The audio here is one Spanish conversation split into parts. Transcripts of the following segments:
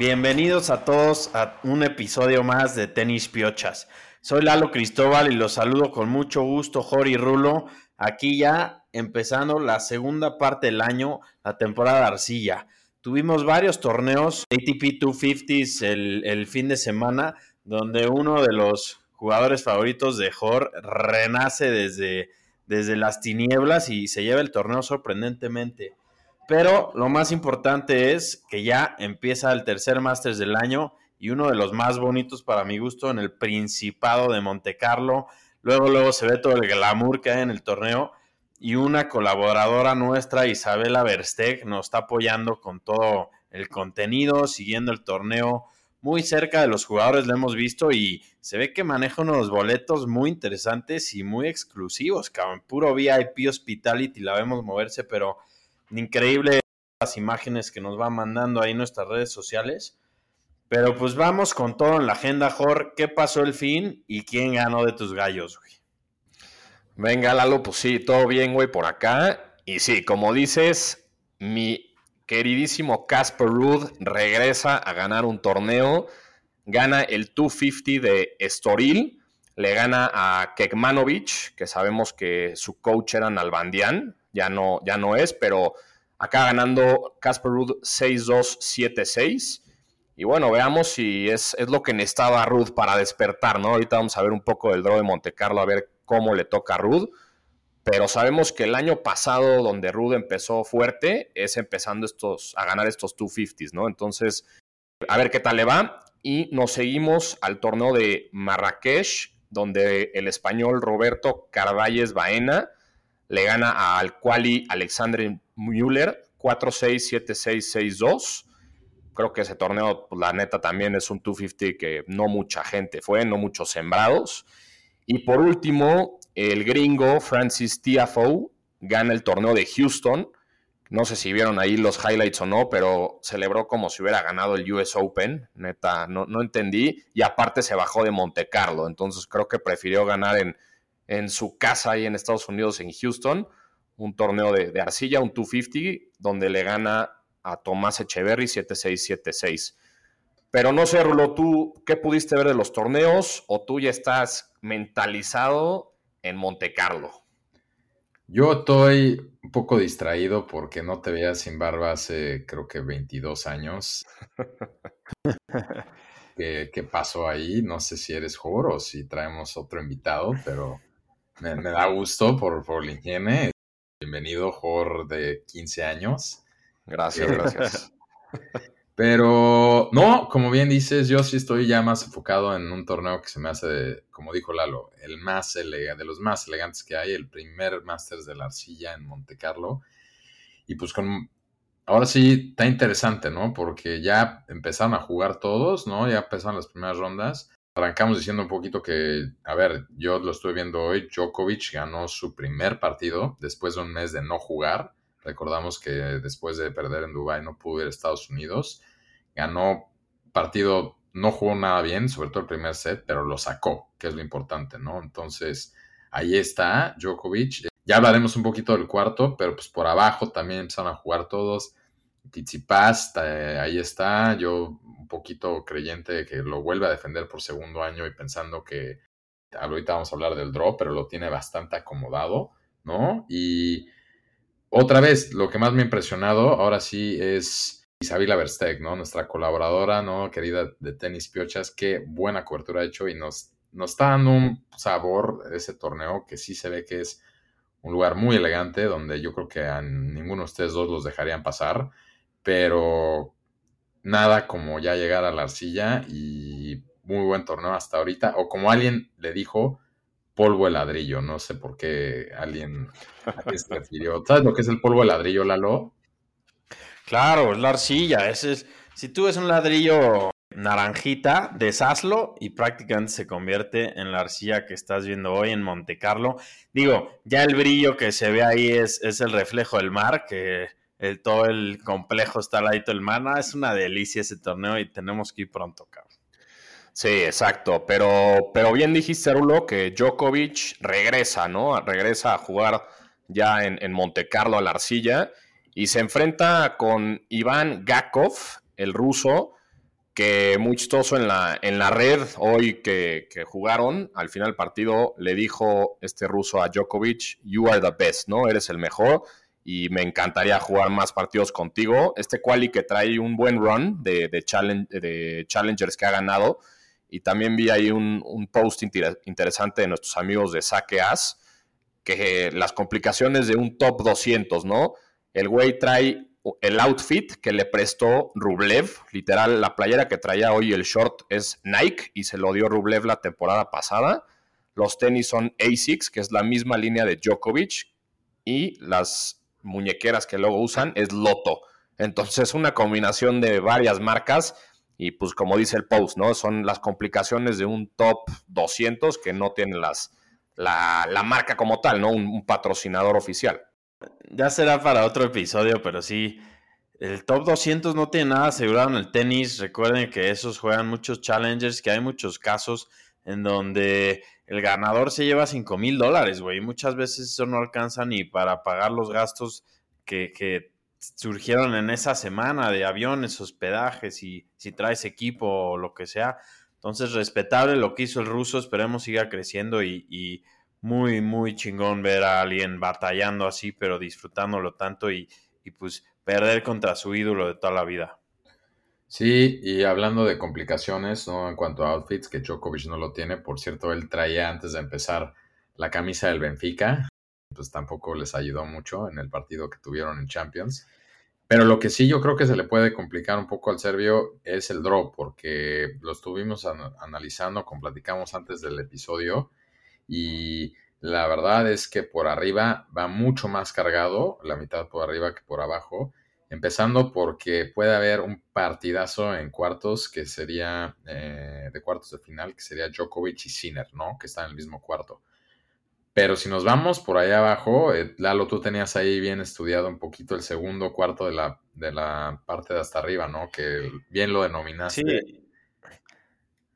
Bienvenidos a todos a un episodio más de Tenis Piochas. Soy Lalo Cristóbal y los saludo con mucho gusto, Jori Rulo. Aquí ya empezando la segunda parte del año, la temporada de arcilla. Tuvimos varios torneos, ATP 250s el, fin de semana, donde uno de los jugadores favoritos de Jor renace desde, desde las tinieblas y se lleva el torneo sorprendentemente. Pero lo más importante es que ya empieza el tercer Masters del año y uno de los más bonitos para mi gusto en el Principado de Monte Carlo. Luego, luego se ve todo el glamour que hay en el torneo y una colaboradora nuestra, Isabela Versteg, nos está apoyando con todo el contenido, siguiendo el torneo muy cerca de los jugadores, lo hemos visto y se ve que maneja unos boletos muy interesantes y muy exclusivos. Puro VIP Hospitality la vemos moverse, pero Increíble las imágenes que nos va mandando ahí nuestras redes sociales. Pero pues vamos con todo en la agenda, Jor. ¿Qué pasó el fin y quién ganó de tus gallos, güey? Venga, Lalo, pues sí, todo bien, güey, por acá. Y sí, como dices, mi queridísimo Casper Ruud regresa a ganar un torneo. Gana el 250 de Estoril. Le gana a Kekmanovic, que sabemos que su coach era Nalbandian, ya no, ya no es, pero acá ganando Casper Ruud 6-2-7-6. Y bueno, veamos si es, es, lo que necesitaba Ruth para despertar, ¿no? Ahorita vamos a ver un poco del draw de Monte Carlo, a ver cómo le toca a Ruth. Pero sabemos que el año pasado, donde Ruth empezó fuerte, es empezando estos, a ganar estos 250s, ¿no? Entonces, a ver qué tal le va. Y nos seguimos al torneo de Marrakech, donde el español Roberto Carvalles Baena le gana al quali Alexander Müller 4-6-7-6-6-2. Creo que ese torneo, pues, la neta, también es un 250 que no mucha gente fue, no muchos sembrados. Y por último, el gringo Francis Tiafoe gana el torneo de Houston. No sé si vieron ahí los highlights o no, pero celebró como si hubiera ganado el US Open. Neta, no, no entendí. Y aparte se bajó de Monte Carlo. Entonces creo que prefirió ganar en, en su casa ahí en Estados Unidos, en Houston, un torneo de, arcilla, un 250, donde le gana a Tomás Echeverry 7-6-7-6. Pero no sé, Rulo, ¿tú qué pudiste ver de los torneos o tú ya estás mentalizado en Monte Carlo? Yo estoy un poco distraído porque no te veía sin barba hace creo que 22 años. ¿Qué, ¿Qué, pasó ahí? No sé si eres Jor o si traemos otro invitado, pero me, da gusto por, por la higiene. Bienvenido, Jor de 15 años. Gracias, gracias. Pero no, como bien dices, yo sí estoy ya más enfocado en un torneo que se me hace, como dijo Lalo, el más elegante, de los más elegantes que hay, el primer Masters de la Arcilla en Monte Carlo. Y pues con, ahora sí está interesante, ¿no? Porque ya empezaron a jugar todos, ¿no? Ya empezaron las primeras rondas. Arrancamos diciendo un poquito que, a ver, yo lo estoy viendo hoy, Djokovic ganó su primer partido después de un mes de no jugar. Recordamos que después de perder en Dubái no pudo ir a Estados Unidos. Ganó partido, no jugó nada bien, sobre todo el primer set, pero lo sacó, que es lo importante, ¿no? Entonces, ahí está Djokovic. Ya hablaremos un poquito del cuarto, pero pues por abajo también empezaron a jugar todos. Tsitsipas, ahí está. Yo un poquito creyente de que lo vuelve a defender por segundo año y pensando que ahorita vamos a hablar del draw, pero lo tiene bastante acomodado, ¿no? Y otra vez, lo que más me ha impresionado ahora sí es Isabela Versteg, ¿no? Nuestra colaboradora, ¿no? Querida de Tenis Piochas, qué buena cobertura ha hecho y nos, nos está dando un sabor ese torneo que sí se ve que es un lugar muy elegante donde yo creo que a ninguno de ustedes dos los dejarían pasar pero nada como ya llegar a la arcilla y muy buen torneo hasta ahorita, o como alguien le dijo, polvo de ladrillo, no sé por qué alguien se refirió. ¿Sabes lo que es el polvo de ladrillo, Lalo? Claro, es la arcilla, es, si tú ves un ladrillo naranjita, deshazlo y prácticamente se convierte en la arcilla que estás viendo hoy en Monte Carlo. Digo, ya el brillo que se ve ahí es, es el reflejo del mar, que el, todo el complejo está al ladito del mana. Es una delicia ese torneo y tenemos que ir pronto, cabrón. Sí, exacto. Pero, pero bien dijiste, Rulo, que Djokovic regresa, ¿no? Regresa a jugar ya en, en Monte Carlo a la arcilla y se enfrenta con Iván Gakov, el ruso, que muy chistoso en la, en la red hoy que, que, jugaron, al final del partido le dijo este ruso a Djokovic, you are the best, ¿no? Eres el mejor y me encantaría jugar más partidos contigo. Este quali que trae un buen run de, de, de challengers que ha ganado y también vi ahí un, un post interesante de nuestros amigos de Saque As, que las complicaciones de un top 200, ¿no? El güey trae el outfit que le prestó Rublev, literal, la playera que traía hoy el short es Nike y se lo dio Rublev la temporada pasada. Los tenis son ASICS, que es la misma línea de Djokovic, y las muñequeras que luego usan es Loto. Entonces, una combinación de varias marcas y pues como dice el post, ¿no? Son las complicaciones de un top 200 que no tienen las, la, marca como tal, ¿no? un patrocinador oficial. Ya será para otro episodio, pero sí, el top 200 no tiene nada asegurado en el tenis. Recuerden que esos juegan muchos challengers, que hay muchos casos en donde el ganador se lleva 5 mil dólares, güey. Muchas veces eso no alcanza ni para pagar los gastos que, que, surgieron en esa semana de aviones, hospedajes y si traes equipo o lo que sea. Entonces, respetable lo que hizo el ruso, esperemos siga creciendo y, y muy, muy chingón ver a alguien batallando así, pero disfrutándolo tanto y, pues perder contra su ídolo de toda la vida. Sí, y hablando de complicaciones, ¿no? En cuanto a outfits, que Djokovic no lo tiene, por cierto, él traía antes de empezar la camisa del Benfica, pues tampoco les ayudó mucho en el partido que tuvieron en Champions. Pero lo que sí yo creo que se le puede complicar un poco al serbio es el drop, porque lo estuvimos analizando, como platicamos antes del episodio, y la verdad es que por arriba va mucho más cargado, la mitad por arriba que por abajo, empezando porque puede haber un partidazo en cuartos que sería eh, de cuartos de final, que sería Djokovic y Sinner, ¿no? Que están en el mismo cuarto. Pero si nos vamos por ahí abajo, eh, Lalo, tú tenías ahí bien estudiado un poquito el segundo cuarto de la, de la parte de hasta arriba, ¿no? Que bien lo denominaste. Sí.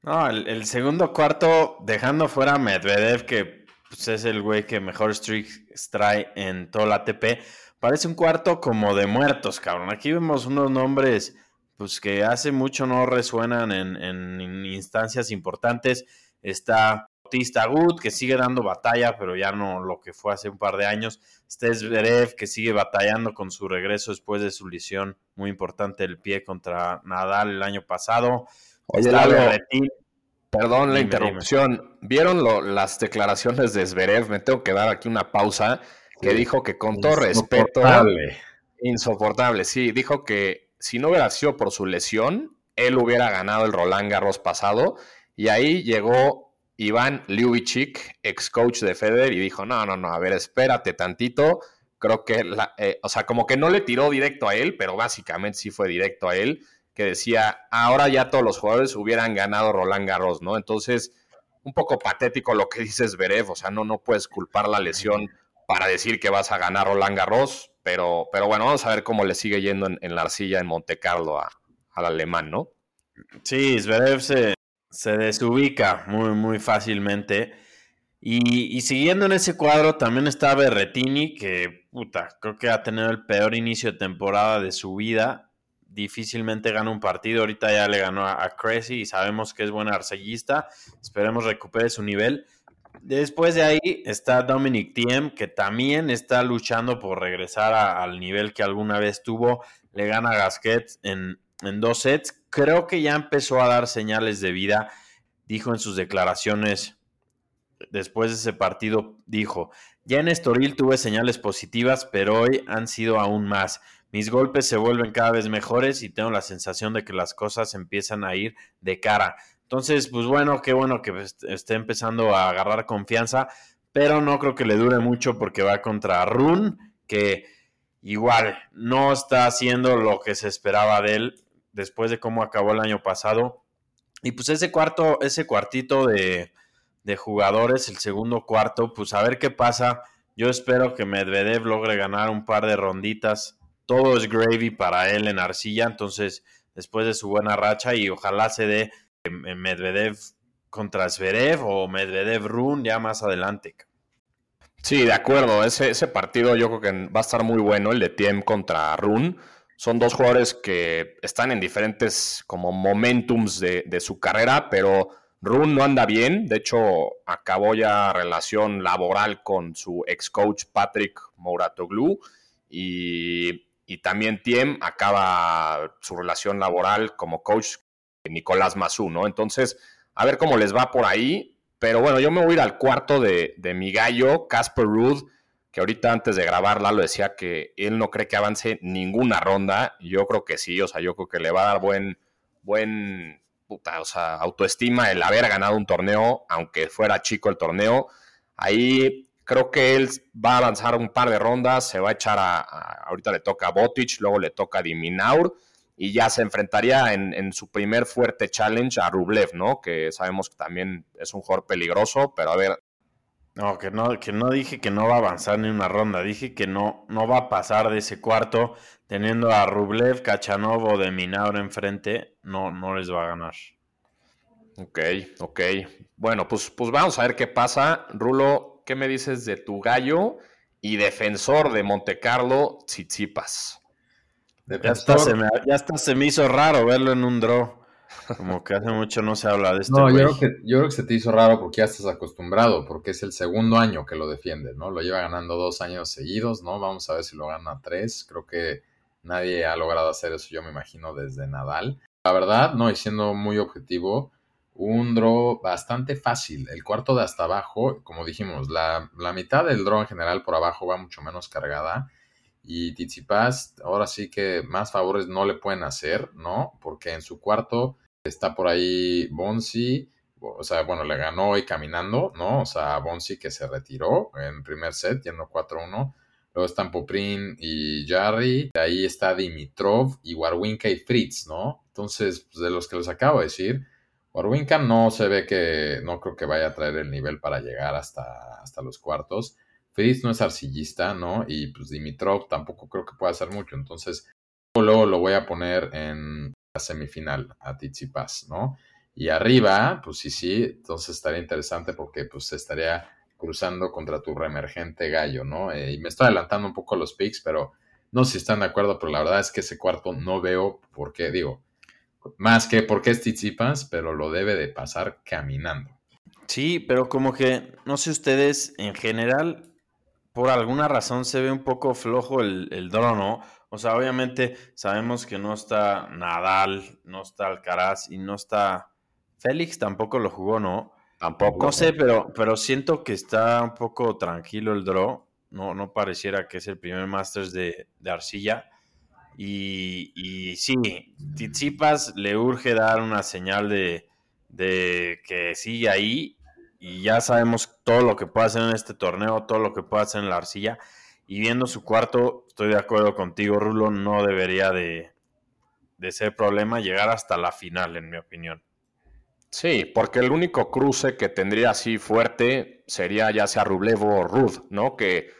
No, el, segundo cuarto, dejando fuera Medvedev, que pues, es el güey que mejor streak trae en toda la ATP, parece un cuarto como de muertos, cabrón. Aquí vemos unos nombres pues que hace mucho no resuenan en, instancias importantes. Está Bautista Gut, que sigue dando batalla, pero ya no lo que fue hace un par de años. Está Zverev, que sigue batallando con su regreso después de su lesión muy importante del pie contra Nadal el año pasado. Oye, perdón la interrupción. ¿Vieron las declaraciones de Zverev? Me tengo que dar aquí una pausa. Que dijo que con todo respeto. Insoportable, sí. Dijo que si no hubiera sido por su lesión, él hubiera ganado el Roland Garros pasado. Y ahí llegó Iván Ljubicic, ex coach de Federer, y dijo: No, no, no, a ver, espérate tantito. Creo que, eh, o sea, como que no le tiró directo a él, pero básicamente sí fue directo a él que decía, ahora ya todos los jugadores hubieran ganado Roland Garros, ¿no? Entonces, un poco patético lo que dices Berev, o sea, no, no puedes culpar la lesión para decir que vas a ganar Roland Garros, pero, pero bueno, vamos a ver cómo le sigue yendo en, la arcilla en Monte Carlo al alemán, ¿no? Sí, Zverev se, se desubica muy, muy fácilmente. Y, y, siguiendo en ese cuadro también está Berretini, que puta, creo que ha tenido el peor inicio de temporada de su vida difícilmente gana un partido. Ahorita ya le ganó a, a y sabemos que es buen arcellista. Esperemos recupere su nivel. Después de ahí está Dominic Thiem, que también está luchando por regresar al nivel que alguna vez tuvo. Le gana a Gasquet en, en dos sets. Creo que ya empezó a dar señales de vida. Dijo en sus declaraciones después de ese partido, dijo, ya en Estoril tuve señales positivas, pero hoy han sido aún más. Mis golpes se vuelven cada vez mejores y tengo la sensación de que las cosas empiezan a ir de cara. Entonces, pues bueno, qué bueno que esté empezando a agarrar confianza, pero no creo que le dure mucho porque va contra Run, que igual no está haciendo lo que se esperaba de él después de cómo acabó el año pasado. Y pues ese cuarto, ese cuartito de, de jugadores, el segundo cuarto, pues a ver qué pasa. Yo espero que Medvedev logre ganar un par de ronditas todo es gravy para él en arcilla, entonces después de su buena racha y ojalá se dé Medvedev contra Zverev o Medvedev Run ya más adelante. Sí, de acuerdo, ese, ese partido yo creo que va a estar muy bueno, el de Tiem contra Run, son dos jugadores que están en diferentes como momentums de, su carrera, pero Rune no anda bien. De hecho, acabó ya relación laboral con su ex coach Patrick Mouratoglu y, y también Tiem acaba su relación laboral como coach Nicolás Mazú, ¿no? Entonces, a ver cómo les va por ahí. Pero bueno, yo me voy a ir al cuarto de, de mi gallo, Casper Ruud que ahorita antes de grabarla lo decía que él no cree que avance ninguna ronda. Yo creo que sí, o sea, yo creo que le va a dar buen, buen, puta, o sea, autoestima el haber ganado un torneo, aunque fuera chico el torneo. Ahí creo que él va a avanzar un par de rondas, se va a echar a, ahorita le toca a Botic, luego le toca a Diminaur y ya se enfrentaría en, en, su primer fuerte challenge a Rublev, ¿no? Que sabemos que también es un jugador peligroso, pero a ver, no, que no, que no dije que no va a avanzar ni una ronda, dije que no, no va a pasar de ese cuarto, teniendo a Rublev, Kachanov de Minaur enfrente, no, no les va a ganar. Ok, ok. Bueno, pues, pues vamos a ver qué pasa. Rulo, ¿qué me dices de tu gallo y defensor de Montecarlo, Tsitsipas? Ya hasta, se me, ya hasta se me hizo raro verlo en un draw. Como que hace mucho no se habla de esto. No, yo creo, que, yo creo que se te hizo raro porque ya estás acostumbrado, porque es el segundo año que lo defiende, ¿no? Lo lleva ganando dos años seguidos, ¿no? Vamos a ver si lo gana tres. Creo que nadie ha logrado hacer eso, yo me imagino, desde Nadal. La verdad, no, y siendo muy objetivo, un draw bastante fácil. El cuarto de hasta abajo, como dijimos, la, la mitad del draw en general por abajo va mucho menos cargada. Y Tizipas, ahora sí que más favores no le pueden hacer, ¿no? Porque en su cuarto Está por ahí Bonsi, o sea, bueno, le ganó hoy caminando, ¿no? O sea, Bonsi que se retiró en primer set, yendo 4-1. Luego están Poprin y Jarry. De ahí está Dimitrov y Warwinka y Fritz, ¿no? Entonces, pues, de los que les acabo de decir, Warwinka no se ve que, no creo que vaya a traer el nivel para llegar hasta, hasta los cuartos. Fritz no es arcillista, ¿no? Y pues Dimitrov tampoco creo que pueda hacer mucho. Entonces, luego lo voy a poner en semifinal a Tsitsipas, ¿no? Y arriba, pues sí, sí, entonces estaría interesante porque pues estaría cruzando contra tu reemergente gallo, ¿no? Eh, y me estoy adelantando un poco los picks, pero no sé si están de acuerdo, pero la verdad es que ese cuarto no veo por qué, digo, más que porque es Tsitsipas, pero lo debe de pasar caminando. Sí, pero como que, no sé ustedes, en general, por alguna razón se ve un poco flojo el, el ¿no? O sea, obviamente sabemos que no está Nadal, no está Alcaraz y no está Félix, tampoco lo jugó, ¿no? Tampoco. No sé, pero, pero siento que está un poco tranquilo el draw. No, no pareciera que es el primer Masters de, Arcilla. Y, y, sí, Tizipas le urge dar una señal de, de que sigue ahí. Y ya sabemos todo lo que puede hacer en este torneo, todo lo que puede hacer en la arcilla. Y viendo su cuarto, estoy de acuerdo contigo, Rulo, no debería de, ser problema llegar hasta la final, en mi opinión. Sí, porque el único cruce que tendría así fuerte sería ya sea Rublev o Rud, ¿no? Que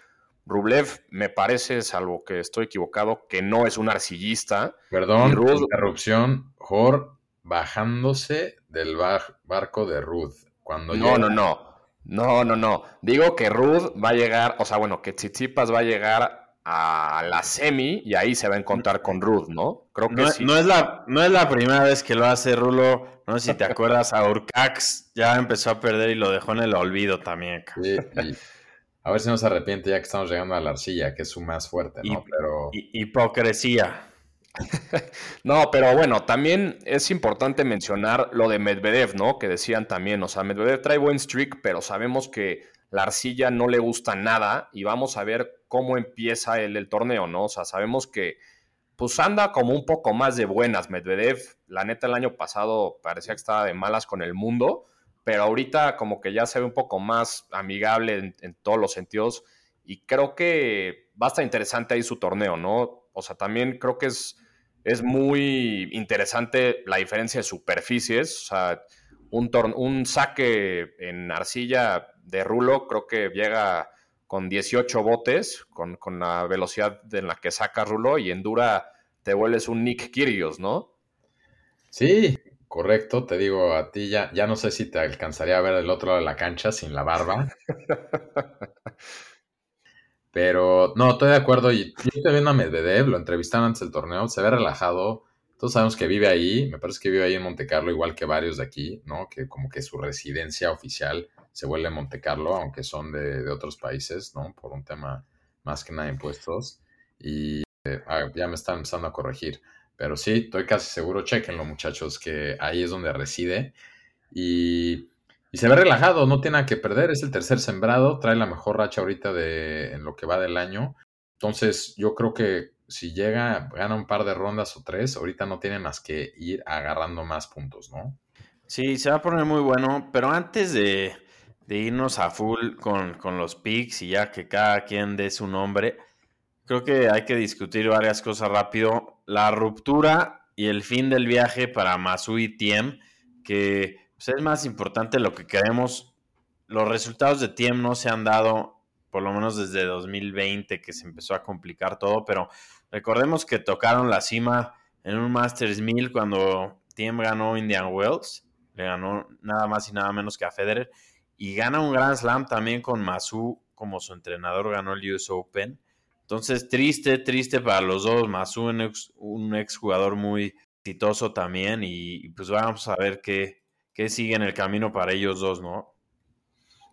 Rublev me parece, salvo que estoy equivocado, que no es un arcillista. Perdón, Rud, interrupción, Jor bajándose del barco de Rud. Cuando no, no, no. No, no, no. Digo que Ruth va a llegar, o sea, bueno, que Tsitsipas va a llegar a la semi y ahí se va a encontrar con Ruth, ¿no? Creo que no, sí. No es, la, no es la primera vez que lo hace Rulo. No sé si te acuerdas, a Urcax ya empezó a perder y lo dejó en el olvido también. Sí, a ver si no se arrepiente ya que estamos llegando a la arcilla, que es su más fuerte, ¿no? Pero... hipocresía. no, pero bueno, también es importante mencionar lo de Medvedev, ¿no? Que decían también, o sea, Medvedev trae buen streak, pero sabemos que la arcilla no le gusta nada y vamos a ver cómo empieza el, el torneo, ¿no? O sea, sabemos que pues anda como un poco más de buenas Medvedev. La neta, el año pasado parecía que estaba de malas con el mundo, pero ahorita como que ya se ve un poco más amigable en, todos los sentidos y creo que va a estar interesante ahí su torneo, ¿no? O sea, también creo que es es muy interesante la diferencia de superficies. O sea, un, saque en arcilla de rulo creo que llega con 18 botes, con, la velocidad en la que saca rulo, y en dura te vuelves un Nick Kyrgios, ¿no? Sí, correcto. Te digo, a ti ya, ya no sé si te alcanzaría a ver el otro lado de la cancha sin la barba. Pero no, estoy de acuerdo. Y yo estoy viendo a Medvedev, lo entrevistaron antes del torneo, se ve relajado. Todos sabemos que vive ahí, me parece que vive ahí en Monte Carlo, igual que varios de aquí, ¿no? Que como que su residencia oficial se vuelve en Monte Carlo, aunque son de, otros países, ¿no? Por un tema más que nada de impuestos. Y eh, ah, ya me están empezando a corregir. Pero sí, estoy casi seguro, chequenlo muchachos, que ahí es donde reside. Y, se ve relajado, no tiene que perder, es el tercer sembrado, trae la mejor racha ahorita de, en lo que va del año. Entonces yo creo que si llega, gana un par de rondas o tres, ahorita no tiene más que ir agarrando más puntos, ¿no? Sí, se va a poner muy bueno, pero antes de, irnos a full con, con los picks y ya que cada quien dé su nombre, creo que hay que discutir varias cosas rápido. La ruptura y el fin del viaje para Masu y Tiem, que pues, es más importante lo que queremos. Los resultados de Tiem no se han dado, por lo menos desde 2020, que se empezó a complicar todo, pero recordemos que tocaron la cima en un Masters 1000 cuando Tiem ganó Indian Wells, le ganó nada más y nada menos que a Federer, y gana un Grand Slam también con Masu como su entrenador, ganó el US Open. Entonces, triste, triste para los dos, más un ex, jugador muy exitoso también y, pues vamos a ver qué, qué, sigue en el camino para ellos dos, ¿no?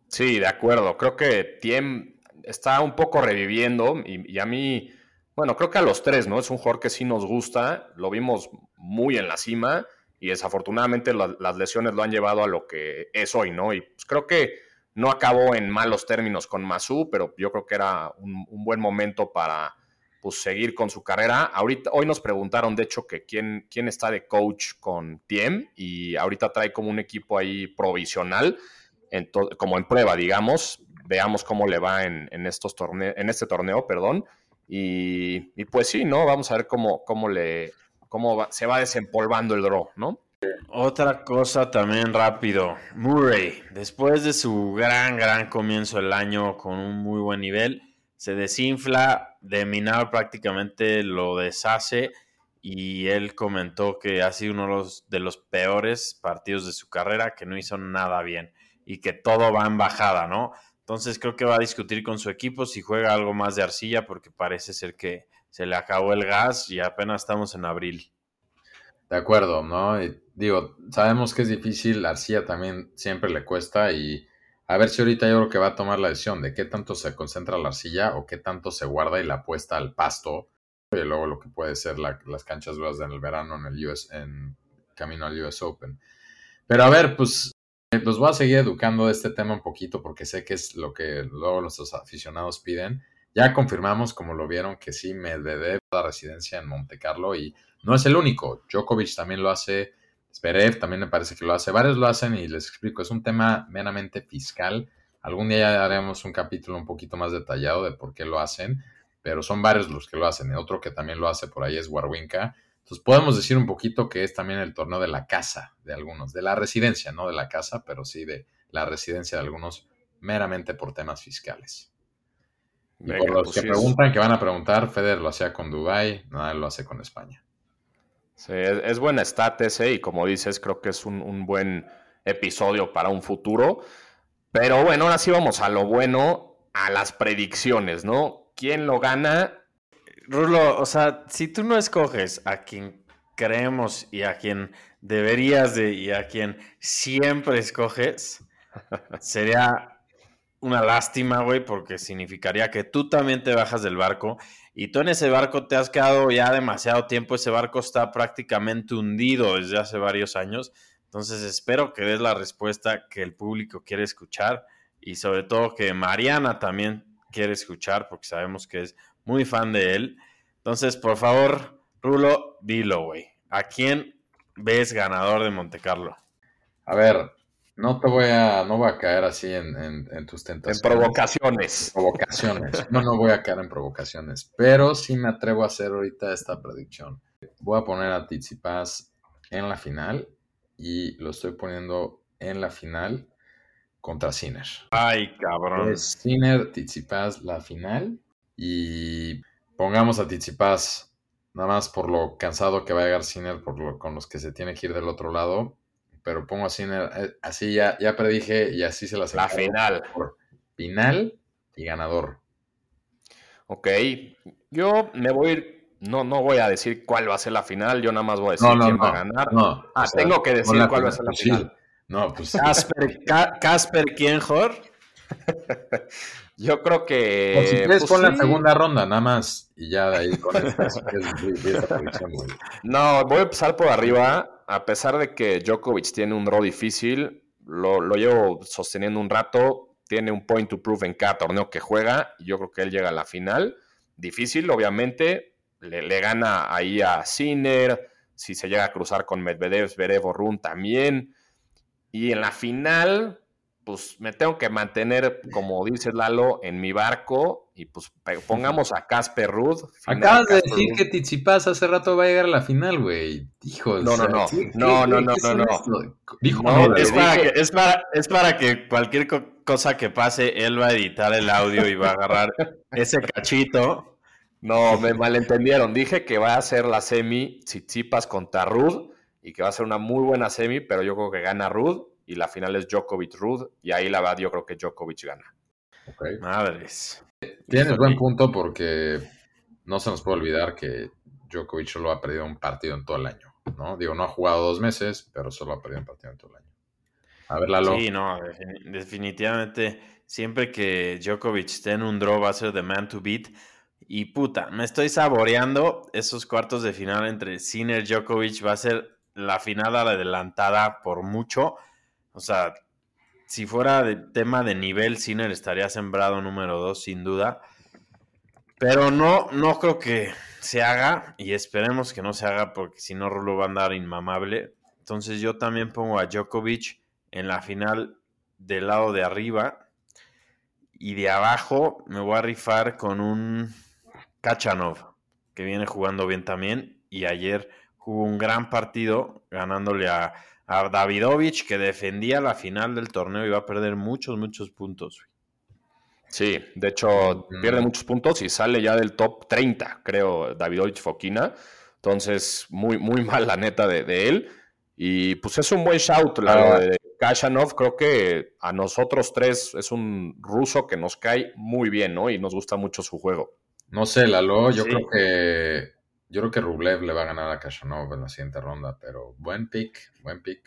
Sí, de acuerdo. Creo que Tiem está un poco reviviendo y, a mí, bueno, creo que a los tres, ¿no? Es un jugador que sí nos gusta, lo vimos muy en la cima y desafortunadamente las lesiones lo han llevado a lo que es hoy, ¿no? Y pues creo que no acabó en malos términos con Masu, pero yo creo que era un, buen momento para pues, seguir con su carrera. Ahorita, hoy nos preguntaron, de hecho, que quién, quién está de coach con Tiem y ahorita trae como un equipo ahí provisional, como en prueba, digamos. Veamos cómo le va en, estos en este torneo, perdón. Y, y, pues sí, ¿no? Vamos a ver cómo, cómo, le, cómo se va desempolvando el draw, ¿no? Otra cosa también rápido, Murray, después de su gran, gran comienzo del año con un muy buen nivel, se desinfla, de Minar prácticamente lo deshace y él comentó que ha sido uno de los, de los peores partidos de su carrera, que no hizo nada bien y que todo va en bajada, ¿no? Entonces creo que va a discutir con su equipo si juega algo más de arcilla porque parece ser que se le acabó el gas y apenas estamos en abril. De acuerdo, ¿no? Digo, sabemos que es difícil, Arcilla también siempre le cuesta y a ver si ahorita yo creo que va a tomar la decisión de qué tanto se concentra la arcilla o qué tanto se guarda y la apuesta al pasto y luego lo que puede ser las canchas duras en el verano en el US, en camino al US Open. Pero a ver, pues los voy a seguir educando de este tema un poquito porque sé que es lo que luego nuestros aficionados piden. Ya confirmamos, como lo vieron, que sí, Medvedev la residencia en Monte Carlo y no es el único. Djokovic también lo hace, Zverev también me parece que lo hace, varios lo hacen y les explico, es un tema meramente fiscal. Algún día ya haremos un capítulo un poquito más detallado de por qué lo hacen, pero son varios los que lo hacen. otro que también lo hace por ahí es Warwinka. Entonces podemos decir un poquito que es también el torneo de la casa de algunos, de la residencia, no de la casa, pero sí de la residencia de algunos meramente por temas fiscales y por los pues que preguntan, que van a preguntar, Feder lo hacía con Dubai, nada lo hace con España. Sí, es, buena stat ese y como dices, creo que es un, buen episodio para un futuro. Pero bueno, ahora sí vamos a lo bueno, a las predicciones, ¿no? ¿Quién lo gana? Rulo, o sea, si tú no escoges a quien creemos y a quien deberías de y a quien siempre escoges, sería una lástima, güey, porque significaría que tú también te bajas del barco y tú en ese barco te has quedado ya demasiado tiempo. Ese barco está prácticamente hundido desde hace varios años. Entonces espero que des la respuesta que el público quiere escuchar y sobre todo que Mariana también quiere escuchar porque sabemos que es muy fan de él. Entonces, por favor, Rulo, dilo, güey. ¿A quién ves ganador de Monte Carlo? A ver, no te voy a, no voy a caer así en, tus tentaciones. En provocaciones. Provocaciones. No, no voy a caer en provocaciones. Pero sí me atrevo a hacer ahorita esta predicción. Voy a poner a Tsitsipas en la final y lo estoy poniendo en la final contra Sinner. Ay, cabrón. Es Sinner, Tsitsipas la final y pongamos a Tsitsipas nada más por lo cansado que va a llegar Sinner por lo, con los que se tiene que ir del otro lado pero pongo así, eh, así ya, ya predije y así se las La final. final y ganador. Ok, yo me voy a ir no, no voy a decir cuál va a ser la final, yo nada más voy a decir quién va a ganar. ah, tengo que decir cuál va a ser la final. No, pues. Casper, ¿quién, Jor? yo creo que. O si quieres, pues, la segunda ronda, nada más. Y ya de ahí con No, voy a empezar por arriba. A pesar de que Djokovic tiene un draw difícil, lo, lo llevo sosteniendo un rato. Tiene un point to prove en cada torneo que juega. Y yo creo que él llega a la final. Difícil, obviamente, le, gana ahí a Sinner, si se llega a cruzar con Medvedev, Zverev Run también. Y en la final, pues me tengo que mantener, como dice Lalo, en mi barco y pues pongamos a Casper Ruud. Acabas de decir que Tizipas hace rato va a llegar a la final, güey. No, no, no. No, no, no, no, no. Dijo, no, es, para que, es, para, es para que cualquier cosa que pase, él va a editar el audio y va a agarrar ese cachito no, me malentendieron. Dije que va a ser la semi Tsitsipas contra Rud y que va a ser una muy buena semi, pero yo creo que gana Rud y la final es Djokovic Rud y ahí la va, yo creo que Djokovic gana. Okay. Madres. Tienes buen punto porque no se nos puede olvidar que Djokovic solo ha perdido un partido en todo el año, ¿no? Digo, no ha jugado dos meses, pero solo ha perdido un partido en todo el año. A ver, Lalo. Sí, no, definitivamente siempre que Djokovic esté en un draw va a ser the man to beat y puta, me estoy saboreando esos cuartos de final entre Sinner y Djokovic. Va a ser la final adelantada por mucho. O sea, si fuera de tema de nivel, Sinner estaría sembrado número dos, sin duda. Pero no, no creo que se haga. Y esperemos que no se haga porque si no, Rulo va a andar inmamable. Entonces yo también pongo a Djokovic en la final del lado de arriba. Y de abajo me voy a rifar con un Kachanov, que viene jugando bien también, y ayer jugó un gran partido ganándole a, Davidovich, que defendía la final del torneo y va a perder muchos, muchos puntos. Sí, de hecho pierde muchos puntos y sale ya del top 30, creo, Davidovich Fokina. Entonces, muy, muy mal la neta de, él. Y pues es un buen shout la de Kachanov. Creo que a nosotros tres es un ruso que nos cae muy bien, ¿no? Y nos gusta mucho su juego. No sé, Lalo, yo creo que yo creo que Rublev le va a ganar a Kashanov en la siguiente ronda, pero buen pick, buen pick.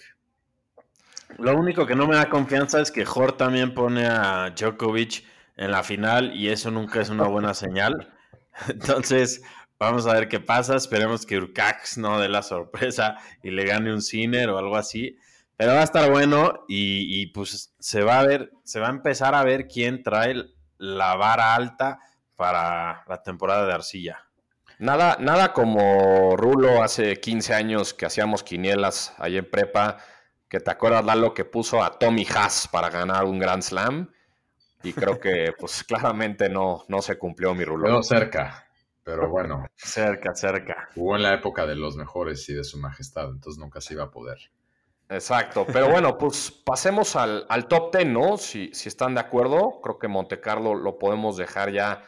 Lo único que no me da confianza es que Jor también pone a Djokovic en la final y eso nunca es una buena señal. Entonces, vamos a ver qué pasa. Esperemos que Urcax no dé la sorpresa y le gane un Ciner o algo así. Pero va a estar bueno y, y pues se va a ver, se va a empezar a ver quién trae la vara alta para la temporada de arcilla. Nada, nada como Rulo hace 15 años que hacíamos quinielas ahí en prepa, que te acuerdas, Lalo, que puso a Tommy Haas para ganar un Grand Slam. Y creo que, pues claramente no, no se cumplió mi Rulo. Quedó cerca, pero bueno. cerca, cerca. Jugó en la época de los mejores y de su majestad, entonces nunca se iba a poder. Exacto, pero bueno, pues pasemos al, top 10, ¿no? Si, si están de acuerdo, creo que Monte Carlo lo podemos dejar ya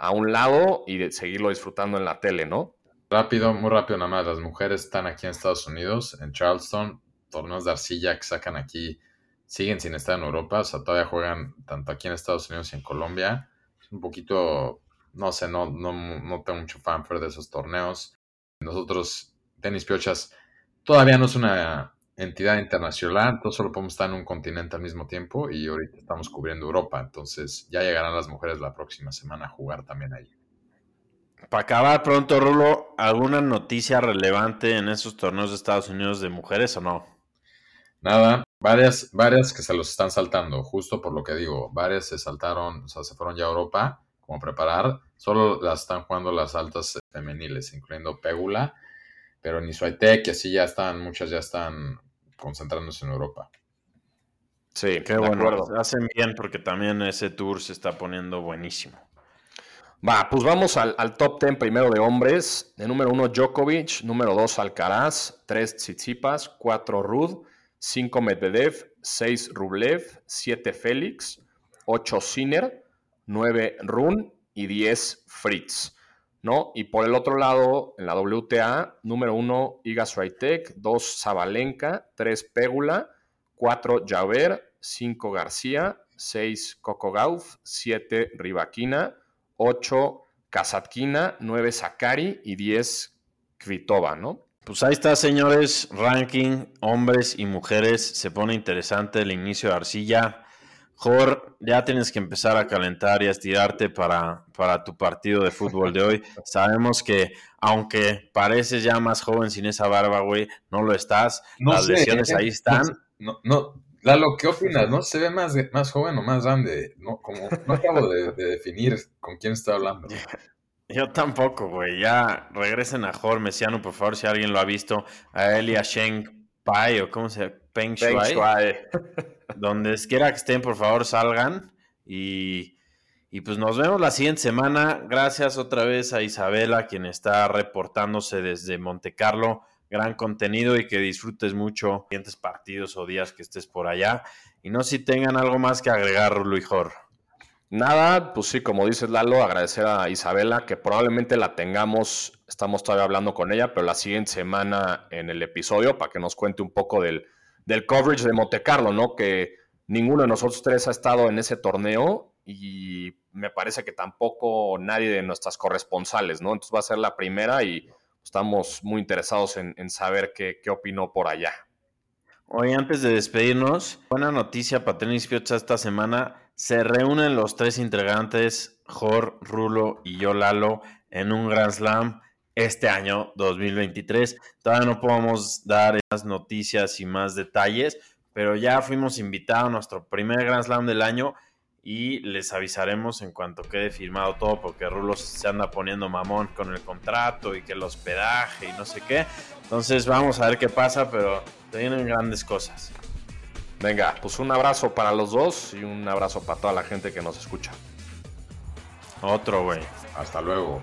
a un lado y seguirlo disfrutando en la tele, ¿no? Rápido, muy rápido nada más. Las mujeres están aquí en Estados Unidos, en Charleston, torneos de arcilla que sacan aquí, siguen sin estar en Europa, o sea, todavía juegan tanto aquí en Estados Unidos y en Colombia. Es un poquito, no sé, no, no, no tengo mucho fanfare de esos torneos. Nosotros, tenis piochas, todavía no es una entidad internacional, entonces solo podemos estar en un continente al mismo tiempo y ahorita estamos cubriendo Europa, entonces ya llegarán las mujeres la próxima semana a jugar también ahí. Para acabar pronto, Rulo, ¿alguna noticia relevante en esos torneos de Estados Unidos de mujeres o no? Nada, varias, varias que se los están saltando, justo por lo que digo, varias se saltaron, o sea, se fueron ya a Europa como a preparar, solo las están jugando las altas femeniles, incluyendo Pegula, pero ni Suaytec, que así ya están, muchas ya están concentrándose en Europa. Sí, qué bueno. Hacen bien porque también ese tour se está poniendo buenísimo. Va, pues vamos al, top 10 primero de hombres. De número 1 Djokovic, número 2 Alcaraz, 3 Tsitsipas, 4 Rud, 5 Medvedev, 6 Rublev, 7 Félix, 8 Sinner, 9 Run y 10 Fritz. ¿No? Y por el otro lado, en la WTA, número uno, Iga Swiatek, dos, Zabalenka, tres, Pegula, cuatro, Javer, cinco, García, seis, Coco Gauff, siete, Rivaquina, ocho, Kasatkina, 9 Sakari y 10 Kvitova, ¿no? Pues ahí está, señores, ranking, hombres y mujeres. Se pone interesante el inicio de Arcilla. Jor, ya tienes que empezar a calentar y a estirarte para, para tu partido de fútbol de hoy. Sabemos que, aunque pareces ya más joven sin esa barba, güey, no lo estás. Las lesiones ¿eh? ahí están. No, no, Lalo, ¿qué opinas? ¿No se ve más, más joven o más grande? No, como, no acabo de, definir con quién está hablando. Yo tampoco, güey. Ya regresen a Jor Mesiano, por favor, si alguien lo ha visto. A él y a Sheng Pai, o cómo se llama, Peng Shuai. Donde quiera que estén, por favor, salgan. Y, y, pues nos vemos la siguiente semana. Gracias otra vez a Isabela, quien está reportándose desde Monte Carlo. Gran contenido y que disfrutes mucho siguientes partidos o días que estés por allá. Y no si tengan algo más que agregar, y Jor. Nada, pues sí, como dices Lalo, agradecer a Isabela, que probablemente la tengamos, estamos todavía hablando con ella, pero la siguiente semana en el episodio para que nos cuente un poco del, del coverage de Monte Carlo, ¿no? Que ninguno de nosotros tres ha estado en ese torneo y me parece que tampoco nadie de nuestras corresponsales, ¿no? Entonces va a ser la primera y estamos muy interesados en, saber qué, qué opinó por allá. Hoy, antes de despedirnos, buena noticia para Tenis Piocha esta semana. Se reúnen los tres integrantes, Jor, Rulo y yo, Lalo, en un Grand Slam este año 2023. Todavía no podemos dar más noticias y más detalles, pero ya fuimos invitados a nuestro primer Grand Slam del año y les avisaremos en cuanto quede firmado todo porque Rulo se anda poniendo mamón con el contrato y que el hospedaje y no sé qué. Entonces vamos a ver qué pasa, pero vienen grandes cosas. Venga, pues un abrazo para los dos y un abrazo para toda la gente que nos escucha. Otro, güey. Hasta luego.